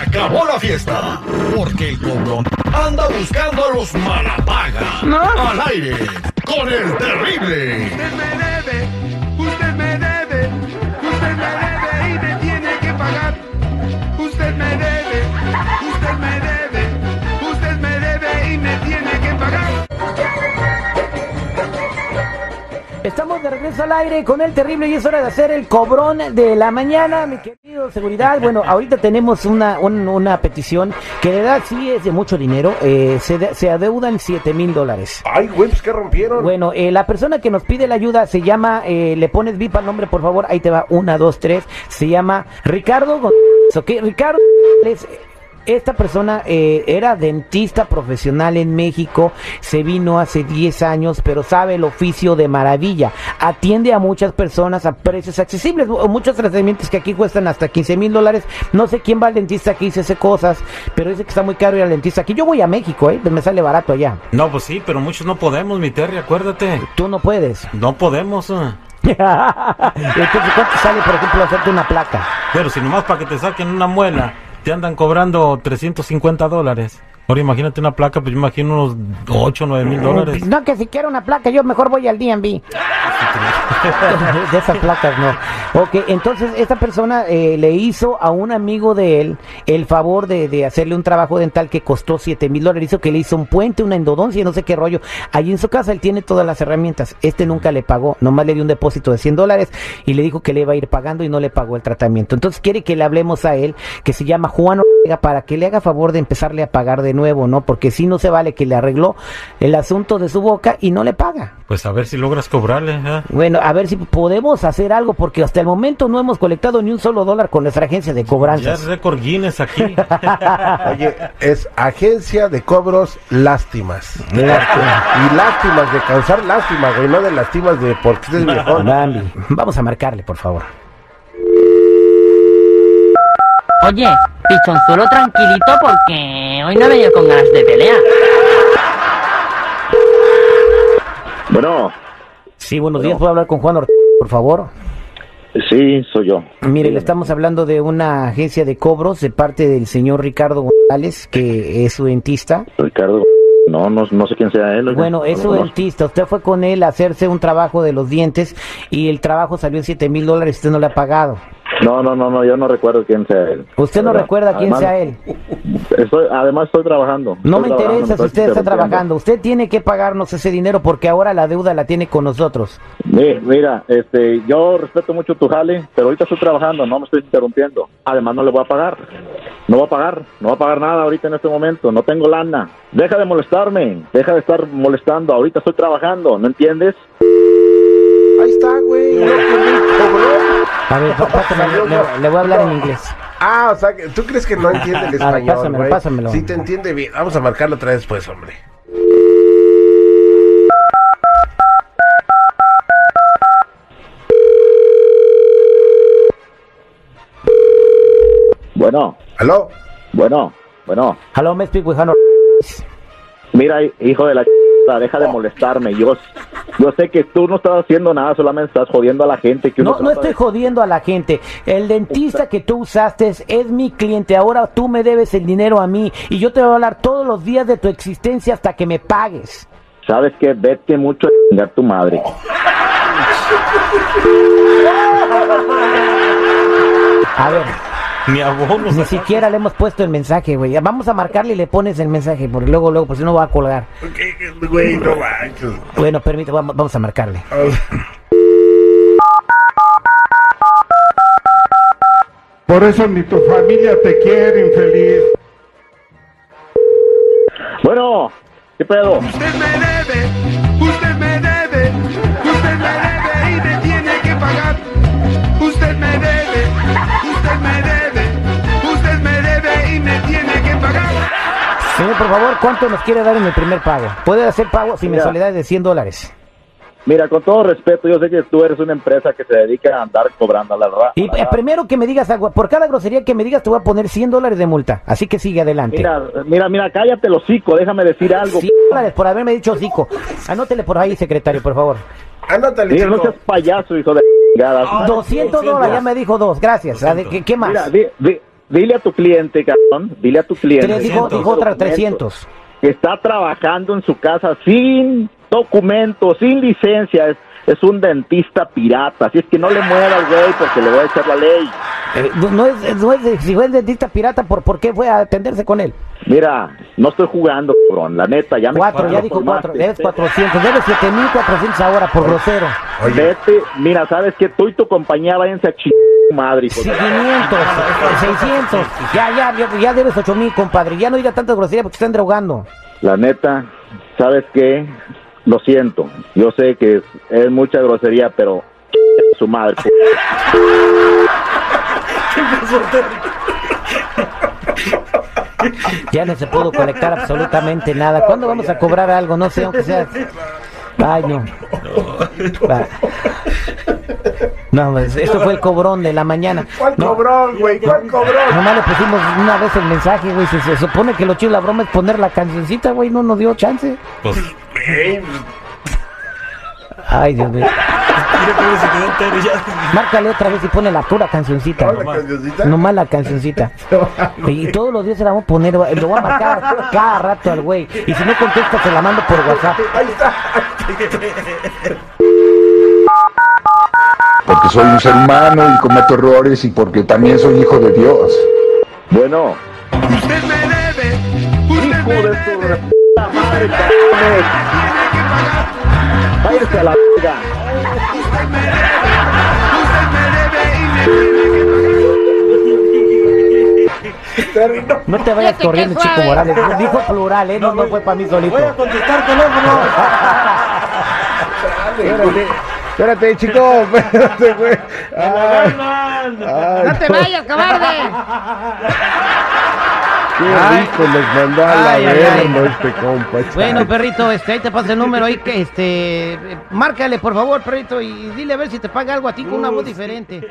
Acabó la fiesta, porque el cobrón anda buscando a los malapaga. Al aire, con el terrible. De regreso al aire con el terrible y es hora de hacer el cobrón de la mañana, mi querido seguridad. Bueno, ahorita tenemos una, un- una petición que de verdad sí es de mucho dinero. eh, se, de- se adeudan 7 mil dólares. Ay, güey, pues ¿qué rompieron? Bueno, eh, la persona que nos pide la ayuda se llama, eh, le pones VIP al nombre, por favor, ahí te va, una, dos, tres, se llama Ricardo González, ¿ok? Ricardo González, esta persona eh, era dentista profesional en México, se vino hace 10 años, pero sabe el oficio de maravilla. Atiende a muchas personas a precios accesibles, muchos tratamientos que aquí cuestan hasta 15 mil dólares. No sé quién va al dentista aquí y se hace cosas, pero dice que está muy caro ir al dentista aquí. Yo voy a México, ¿eh? me sale barato allá. No, pues sí, pero muchos no podemos, mi Terry, acuérdate. Tú no puedes. No podemos. eh. Entonces, ¿cuánto sale, por ejemplo, hacerte una placa? Pero si nomás para que te saquen una muela, te andan cobrando 350 dólares. Ahora imagínate una placa, pues yo imagino unos 8 o 9 mil dólares. No, que si quiero una placa, yo mejor voy al DMV. de esas placas no. Ok, entonces esta persona eh, le hizo a un amigo de él el favor de, de hacerle un trabajo dental que costó 7 mil dólares. Hizo que le hizo un puente, una endodoncia, no sé qué rollo. Allí en su casa él tiene todas las herramientas. Este nunca le pagó, nomás le dio un depósito de 100 dólares y le dijo que le iba a ir pagando y no le pagó el tratamiento. Entonces quiere que le hablemos a él, que se llama Juan para que le haga favor de empezarle a pagar de nuevo, ¿no? Porque si no se vale que le arregló el asunto de su boca y no le paga. Pues a ver si logras cobrarle. ¿eh? Bueno, a ver si podemos hacer algo, porque hasta el momento no hemos colectado ni un solo dólar con nuestra agencia de Ya es récord Guinness aquí. Oye, es Agencia de Cobros Lástimas. Lástima. Y lástimas de causar lástima, güey, no de lástimas de porque estés mejor. Bambi, vamos a marcarle, por favor. Oye, pichonzuelo tranquilito porque hoy no he venido con ganas de pelea. Bueno, Sí, buenos días, ¿puedo hablar con Juan Ortega, por favor? sí, soy yo. Mire, le estamos hablando de una agencia de cobros de parte del señor Ricardo González, que es su dentista. Ricardo, no, no, no sé quién sea él. Bueno, no es su dentista. Usted fue con él a hacerse un trabajo de los dientes y el trabajo salió en 7 mil dólares y usted no le ha pagado. No, no, no, no, yo no recuerdo quién sea él. Usted no recuerda quién Además, sea él. Estoy, además estoy trabajando. No Estoy me trabajando, interesa si usted está trabajando. Usted tiene que pagarnos ese dinero porque ahora la deuda la tiene con nosotros. Mi- Mira, este, yo respeto mucho tu jale, pero ahorita estoy trabajando, no me estoy interrumpiendo. Además no le voy a pagar. No voy a pagar, no voy a pagar nada ahorita en este momento, no tengo lana. Deja de molestarme, deja de estar molestando, ahorita estoy trabajando, ¿no entiendes? Ahí está, güey. A ver, le, le voy a hablar en inglés. Ah, o sea, que ¿tú crees que no entiende el A ver, español, pásamelo, güey? pásamelo. Sí te entiende bien. Vamos a marcarlo otra vez, pues, hombre. Bueno, ¿Aló? bueno, bueno. Hello, me speak with Mira, hijo de la ch... deja de molestarme. Yo, yo sé que tú no estás haciendo nada, solamente estás jodiendo a la gente. Que uno No, no estoy de- jodiendo a la gente. El dentista que tú usaste es, es mi cliente. Ahora tú me debes el dinero a mí. Y yo te voy a hablar todos los días de tu existencia hasta que me pagues. ¿Sabes qué? Vete mucho a chingar tu madre. A ver, Ni abonos. ni siquiera le hemos puesto el mensaje, güey. Vamos a marcarle y le pones el mensaje, porque luego, luego, pues si no va a colgar. Ok, Güey, no manches. Bueno, permítame, vamos, vamos a marcarle. Por eso ni tu familia te quiere, infeliz. Bueno, ¿qué pedo? Usted me debe, Señor, por favor, ¿cuánto nos quiere dar en el primer pago? Puede hacer pago sin Mira. mensualidad de 100 dólares. Mira, con todo respeto, yo sé que tú eres una empresa que se dedica a andar cobrando la verdad. Y eh, primero que me digas algo, por cada grosería que me digas te voy a poner 100 dólares de multa. Así que sigue adelante. Mira, mira, mira, cállate el hocico, déjame decir algo. 100 dólares por haberme dicho hocico. Anótele por ahí, secretario, por favor. Ándale, Mira, no seas payaso, hijo de chingada. 200 dólares, ya me dijo dos, gracias. A ver, ¿Qué, qué más? Mira, di- di- dile a tu cliente, cabrón, dile a tu cliente. Dijo, dijo otra 300. Que está trabajando en su casa sin documentos, sin licencia. Es, es un dentista pirata. Así es que no le mueva al güey porque le voy a echar la ley. Eh, no- es, no es, si fue el dentista pirata, ¿por, ¿por qué fue a atenderse con él? Mira, no estoy jugando, cabrón. La neta, ya me Cuatro, ya dijo cuatro, debes 400, debes 7400 ahora por grosero. Vete, mira, ¿sabes qué? Tú y tu compañía váyanse a chingar madre. hijo Sí, de- 500, 600, ya, ya, ya, ya debes 8000, compadre, ya no diga tantas groserías porque están drogando. La neta, ¿sabes qué? Lo siento. Yo sé que es, es mucha grosería, pero su madre. Ya no se pudo conectar absolutamente nada. ¿Cuándo vamos a cobrar algo? No sé, aunque sea. Ay, no. Va. No, pues, esto fue el cobrón de la mañana. ¿Cuál No, cobrón, güey? ¿Cuál cobrón? Nomás le pusimos una vez el mensaje, güey. Se, se supone que lo chido la broma es poner la cancioncita, güey. No nos dio chance. Pues, Ay, Dios mío. Márcale otra vez y pone la pura cancioncita. ¿La cancioncita? Nomás la cancioncita. Y todos los días se la vamos a poner, lo voy a marcar cada rato al güey. Y si no contesta, se la mando por WhatsApp. Ahí está. Porque soy un ser humano y cometo errores y porque también soy hijo de Dios. Bueno, Usted me debe, usted hijo me de debe, madre, cabrones. que pagar. Váyanse a la verga. Usted me debe, usted me debe y me tiene que pagar. No te vayas corriendo, Chico. Morales. Dijo plural, ¿eh? No, no fue para mí solito. Voy a contestar teléfono. Espérate, chico. Espérate, güey. Ay, ay, ¡No te vayas, cobarde! Qué rico nos mandó a la Ay, este compa. Bueno, perrito, este, ahí te pasa el número ahí que este, márcale por favor, perrito, y dile a ver si te paga algo a ti con una voz diferente.